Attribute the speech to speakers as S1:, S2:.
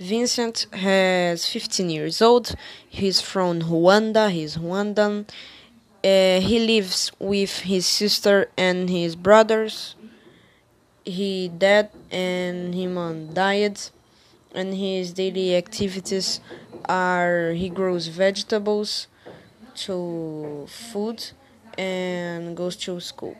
S1: Vincent has 15 years old. He's from Rwanda. He's Rwandan. Uh, he lives with his sister and his brothers. He dad and him on diet, and his daily activities are he grows vegetables to food and goes to school.